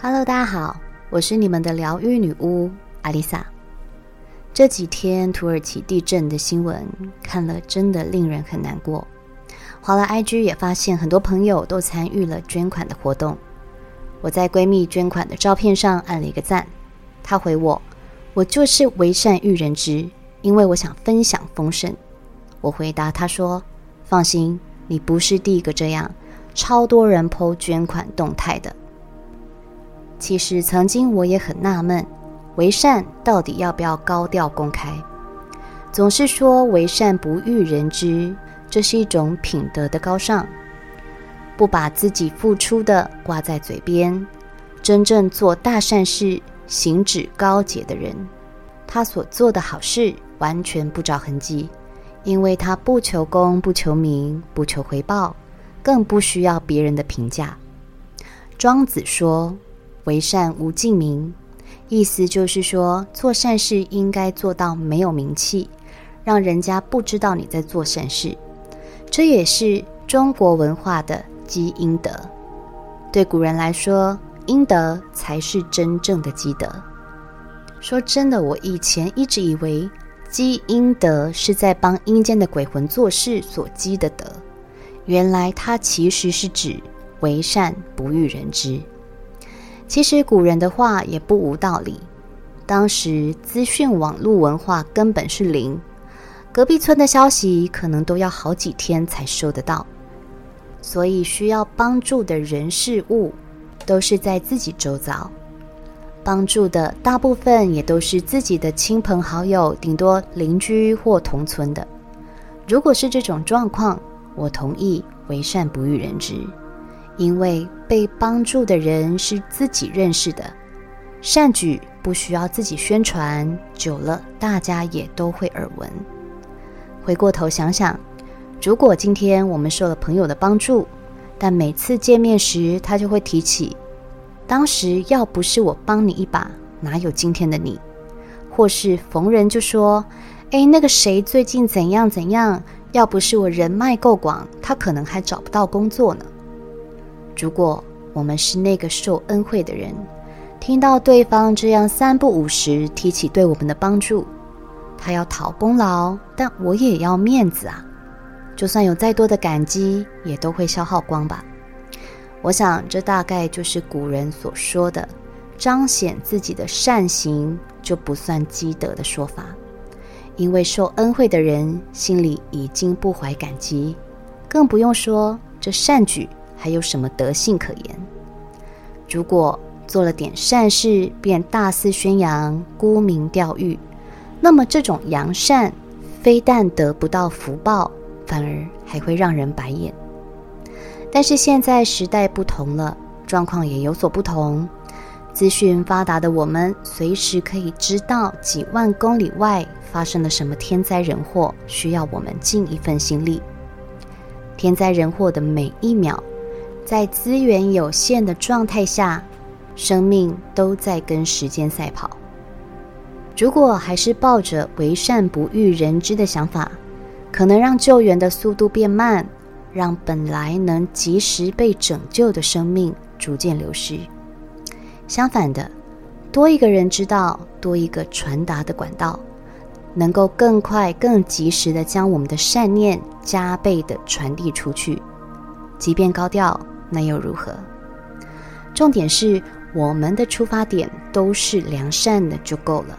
Hello，大家好，我是你们的疗愈女巫阿丽萨。这几天土耳其地震的新闻看了，真的令人很难过。华了 IG 也发现很多朋友都参与了捐款的活动。我在闺蜜捐款的照片上按了一个赞，她回我：“我就是为善育人之，因为我想分享丰盛。”我回答她说：“放心，你不是第一个这样，超多人 PO 捐款动态的。”其实曾经我也很纳闷，为善到底要不要高调公开？总是说为善不欲人知，这是一种品德的高尚，不把自己付出的挂在嘴边。真正做大善事、行止高洁的人，他所做的好事完全不着痕迹，因为他不求功、不求名、不求回报，更不需要别人的评价。庄子说。为善无尽名，意思就是说，做善事应该做到没有名气，让人家不知道你在做善事。这也是中国文化的积阴德。对古人来说，阴德才是真正的积德。说真的，我以前一直以为积阴德是在帮阴间的鬼魂做事所积的德，原来它其实是指为善不欲人知。其实古人的话也不无道理。当时资讯网络文化根本是零，隔壁村的消息可能都要好几天才收得到，所以需要帮助的人事物都是在自己周遭，帮助的大部分也都是自己的亲朋好友，顶多邻居或同村的。如果是这种状况，我同意为善不欲人知。因为被帮助的人是自己认识的，善举不需要自己宣传，久了大家也都会耳闻。回过头想想，如果今天我们受了朋友的帮助，但每次见面时他就会提起，当时要不是我帮你一把，哪有今天的你？或是逢人就说，哎，那个谁最近怎样怎样？要不是我人脉够广，他可能还找不到工作呢。如果我们是那个受恩惠的人，听到对方这样三不五时提起对我们的帮助，他要讨功劳，但我也要面子啊！就算有再多的感激，也都会消耗光吧。我想，这大概就是古人所说的“彰显自己的善行就不算积德”的说法。因为受恩惠的人心里已经不怀感激，更不用说这善举。还有什么德性可言？如果做了点善事便大肆宣扬、沽名钓誉，那么这种扬善非但得不到福报，反而还会让人白眼。但是现在时代不同了，状况也有所不同。资讯发达的我们，随时可以知道几万公里外发生了什么天灾人祸，需要我们尽一份心力。天灾人祸的每一秒。在资源有限的状态下，生命都在跟时间赛跑。如果还是抱着为善不欲人知的想法，可能让救援的速度变慢，让本来能及时被拯救的生命逐渐流失。相反的，多一个人知道，多一个传达的管道，能够更快、更及时的将我们的善念加倍的传递出去，即便高调。那又如何？重点是我们的出发点都是良善的就够了。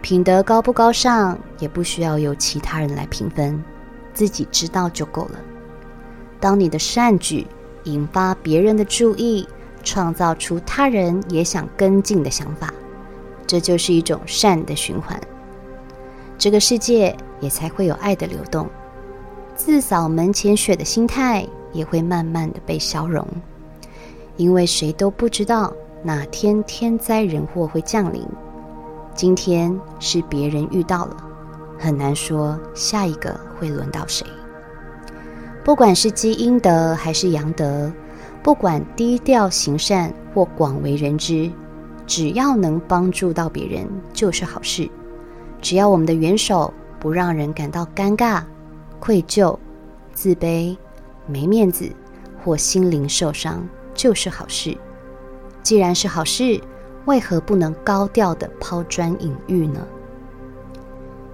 品德高不高尚，也不需要由其他人来评分，自己知道就够了。当你的善举引发别人的注意，创造出他人也想跟进的想法，这就是一种善的循环。这个世界也才会有爱的流动。自扫门前雪的心态。也会慢慢的被消融，因为谁都不知道哪天天灾人祸会降临。今天是别人遇到了，很难说下一个会轮到谁。不管是积阴德还是阳德，不管低调行善或广为人知，只要能帮助到别人就是好事。只要我们的援手不让人感到尴尬、愧疚、自卑。没面子或心灵受伤就是好事。既然是好事，为何不能高调的抛砖引玉呢？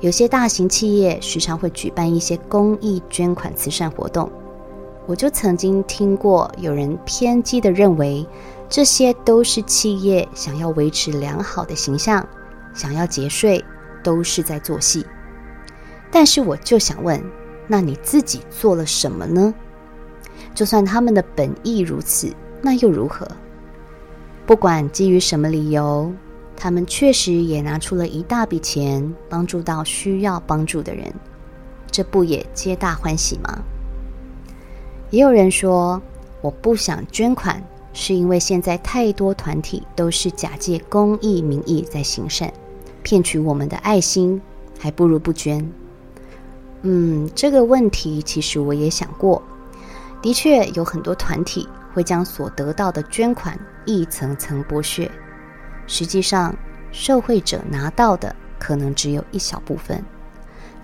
有些大型企业时常会举办一些公益捐款慈善活动，我就曾经听过有人偏激的认为，这些都是企业想要维持良好的形象，想要节税，都是在做戏。但是我就想问，那你自己做了什么呢？就算他们的本意如此，那又如何？不管基于什么理由。他们确实也拿出了一大笔钱，帮助到需要帮助的人，这不也皆大欢喜吗？也有人说，我不想捐款，是因为现在太多团体都是假借公益名义在行善，骗取我们的爱心，还不如不捐。嗯，这个问题其实我也想过，的确有很多团体会将所得到的捐款一层层剥削。实际上，受惠者拿到的可能只有一小部分，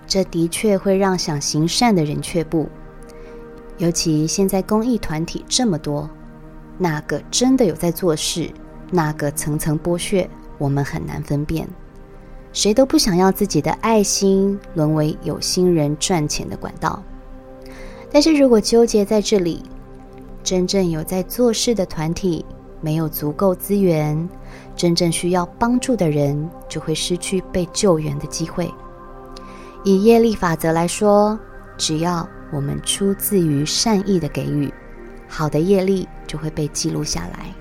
这的确会让想行善的人却步。尤其现在公益团体这么多，哪个真的有在做事，哪个层层剥削，我们很难分辨。谁都不想要自己的爱心沦为有心人赚钱的管道。但是如果纠结在这里，真正有在做事的团体没有足够资源。真正需要帮助的人就会失去被救援的机会。以业力法则来说，只要我们出自于善意的给予，好的业力就会被记录下来。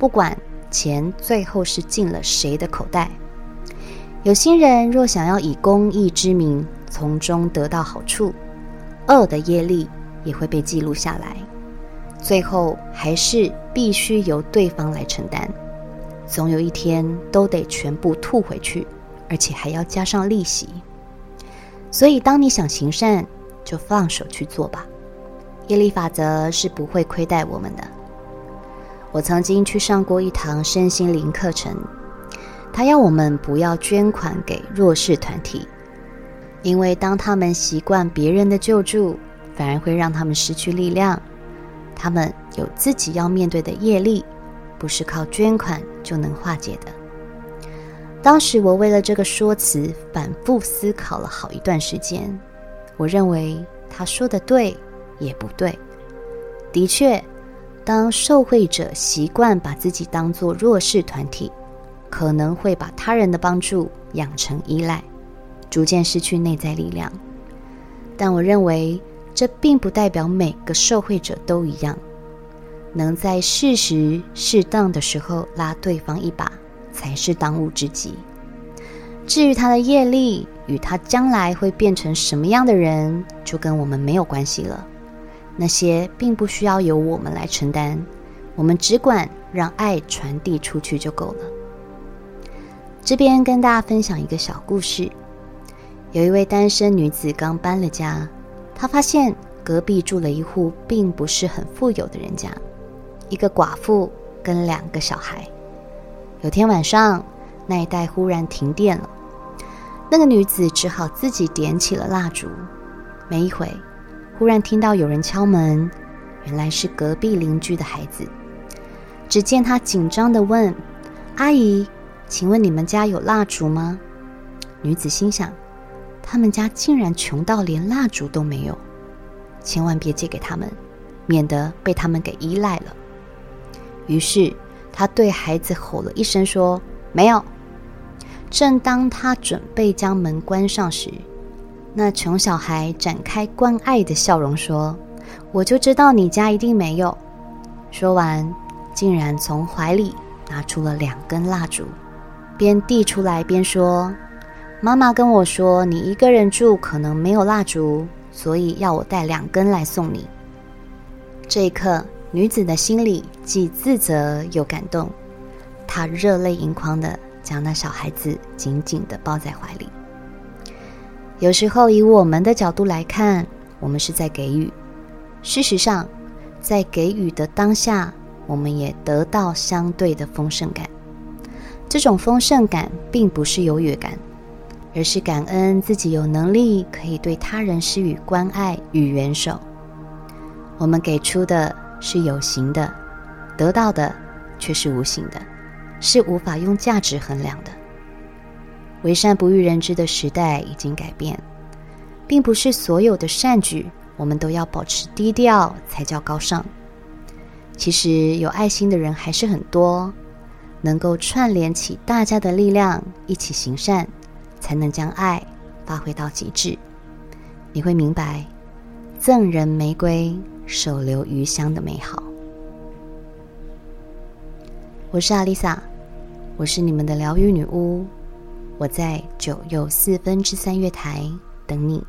不管钱最后是进了谁的口袋，有心人若想要以公益之名从中得到好处，恶的业力也会被记录下来，最后还是必须由对方来承担。总有一天都得全部吐回去，而且还要加上利息。所以，当你想行善，就放手去做吧。业力法则是不会亏待我们的。我曾经去上过一堂身心灵课程，他要我们不要捐款给弱势团体，因为当他们习惯别人的救助，反而会让他们失去力量。他们有自己要面对的业力。不是靠捐款就能化解的。当时我为了这个说辞反复思考了好一段时间。我认为他说的对，也不对。的确，当受惠者习惯把自己当作弱势团体，可能会把他人的帮助养成依赖，逐渐失去内在力量。但我认为这并不代表每个受惠者都一样。能在适时、适当的时候拉对方一把，才是当务之急。至于他的业力与他将来会变成什么样的人，就跟我们没有关系了。那些并不需要由我们来承担，我们只管让爱传递出去就够了。这边跟大家分享一个小故事：有一位单身女子刚搬了家，她发现隔壁住了一户并不是很富有的人家。一个寡妇跟两个小孩。有天晚上，那一带忽然停电了，那个女子只好自己点起了蜡烛。没一会，忽然听到有人敲门，原来是隔壁邻居的孩子。只见他紧张地问：“阿姨，请问你们家有蜡烛吗？”女子心想：他们家竟然穷到连蜡烛都没有，千万别借给他们，免得被他们给依赖了。于是，他对孩子吼了一声，说：“没有。”正当他准备将门关上时，那穷小孩展开关爱的笑容，说：“我就知道你家一定没有。”说完，竟然从怀里拿出了两根蜡烛，边递出来边说：“妈妈跟我说，你一个人住可能没有蜡烛，所以要我带两根来送你。”这一刻。女子的心里既自责又感动，她热泪盈眶的将那小孩子紧紧的抱在怀里。有时候，以我们的角度来看，我们是在给予；事实上，在给予的当下，我们也得到相对的丰盛感。这种丰盛感并不是优越感，而是感恩自己有能力可以对他人施予关爱与援手。我们给出的。是有形的，得到的却是无形的，是无法用价值衡量的。为善不欲人知的时代已经改变，并不是所有的善举我们都要保持低调才叫高尚。其实有爱心的人还是很多，能够串联起大家的力量，一起行善，才能将爱发挥到极致。你会明白，赠人玫瑰，手留余香的美好。我是阿丽萨，我是你们的疗愈女巫。我在九又四分之三月台等你。